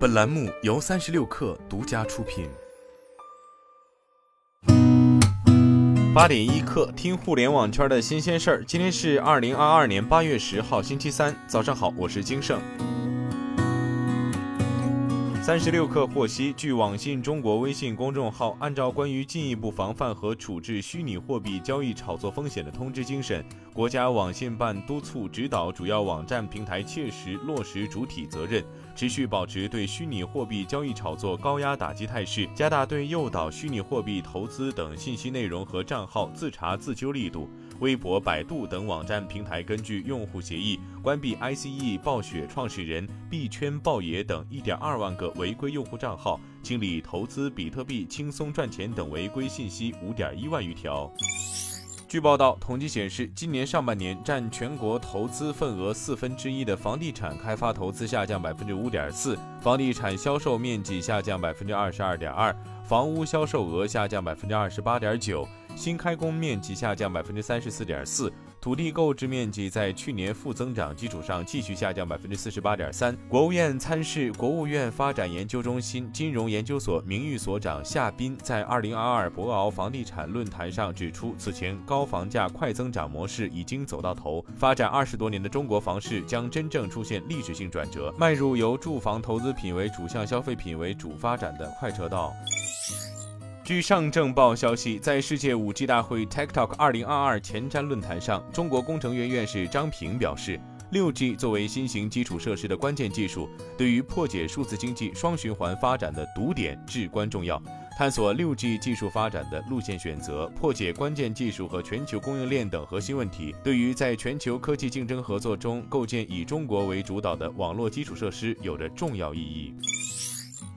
本栏目由三十六氪独家出品。八点一刻，听互联网圈的新鲜事儿。今天是二零二二年八月十号，星期三，早上好，我是金盛。三十六氪获悉，据网信中国微信公众号，按照关于进一步防范和处置虚拟货币交易炒作风险的通知精神，国家网信办督促指导主要网站平台切实落实主体责任，持续保持对虚拟货币交易炒作高压打击态势，加大对诱导虚拟货币投资等信息内容和账号自查自纠力度。微博、百度等网站平台根据用户协议关闭 ICE 暴雪创始人币圈暴爷等1.2万个违规用户账号，清理投资比特币轻松赚钱等违规信息5.1万余条。据报道，统计显示，今年上半年占全国投资份额四分之一的房地产开发投资下降百分之五点四，房地产销售面积下降百分之二十二点二，房屋销售额下降百分之二十八点九。新开工面积下降百分之三十四点四，土地购置面积在去年负增长基础上继续下降百分之四十八点三。国务院参事、国务院发展研究中心金融研究所名誉所长夏斌在二零二二博鳌房地产论坛上指出，此前高房价快增长模式已经走到头，发展二十多年的中国房市将真正出现历史性转折，迈入由住房投资品为主向消费品为主发展的快车道。据上证报消息，在世界五 G 大会 TikTok 二零二二前瞻论坛上，中国工程院院士张平表示，六 G 作为新型基础设施的关键技术，对于破解数字经济双循环发展的堵点至关重要。探索六 G 技术发展的路线选择，破解关键技术和全球供应链等核心问题，对于在全球科技竞争合作中构建以中国为主导的网络基础设施有着重要意义。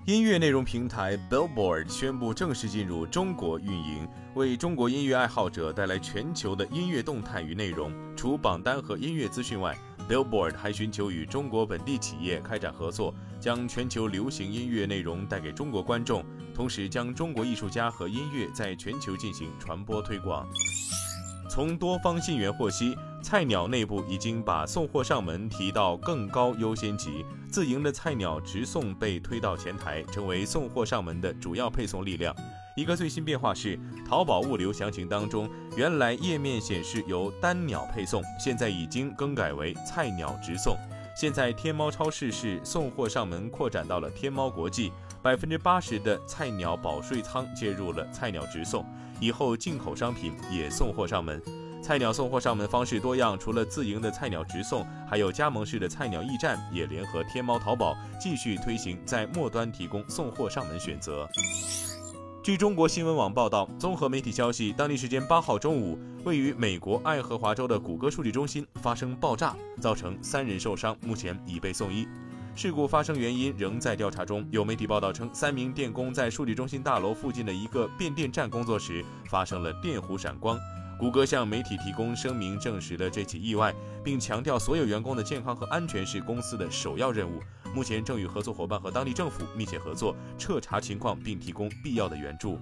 音乐内容平台 Billboard 宣布正式进入中国运营，为中国音乐爱好者带来全球的音乐动态与内容。除榜单和音乐资讯外，Billboard 还寻求与中国本地企业开展合作，将全球流行音乐内容带给中国观众，同时将中国艺术家和音乐在全球进行传播推广。从多方信源获悉，菜鸟内部已经把送货上门提到更高优先级，自营的菜鸟直送被推到前台，成为送货上门的主要配送力量。一个最新变化是，淘宝物流详情当中，原来页面显示由单鸟配送，现在已经更改为菜鸟直送。现在天猫超市是送货上门扩展到了天猫国际，百分之八十的菜鸟保税仓接入了菜鸟直送。以后进口商品也送货上门，菜鸟送货上门方式多样，除了自营的菜鸟直送，还有加盟式的菜鸟驿站，也联合天猫、淘宝继续推行在末端提供送货上门选择。据中国新闻网报道，综合媒体消息，当地时间八号中午，位于美国爱荷华州的谷歌数据中心发生爆炸，造成三人受伤，目前已被送医。事故发生原因仍在调查中。有媒体报道称，三名电工在数据中心大楼附近的一个变电站工作时发生了电弧闪光。谷歌向媒体提供声明，证实了这起意外，并强调所有员工的健康和安全是公司的首要任务。目前正与合作伙伴和当地政府密切合作，彻查情况并提供必要的援助。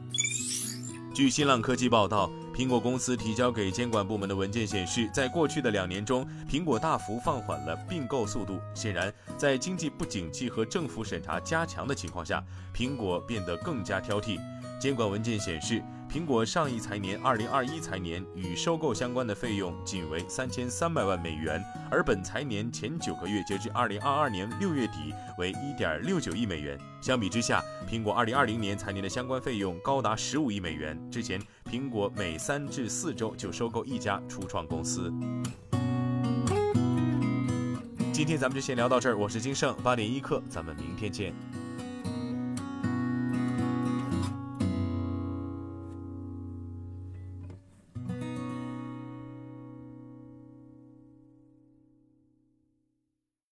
据新浪科技报道，苹果公司提交给监管部门的文件显示，在过去的两年中，苹果大幅放缓了并购速度。显然，在经济不景气和政府审查加强的情况下，苹果变得更加挑剔。监管文件显示。苹果上一财年二零二一财年与收购相关的费用仅为三千三百万美元，而本财年前九个月，截至二零二二年六月底，为一点六九亿美元。相比之下，苹果二零二零年财年的相关费用高达十五亿美元。之前，苹果每三至四周就收购一家初创公司。今天咱们就先聊到这儿，我是金盛，八点一刻，咱们明天见。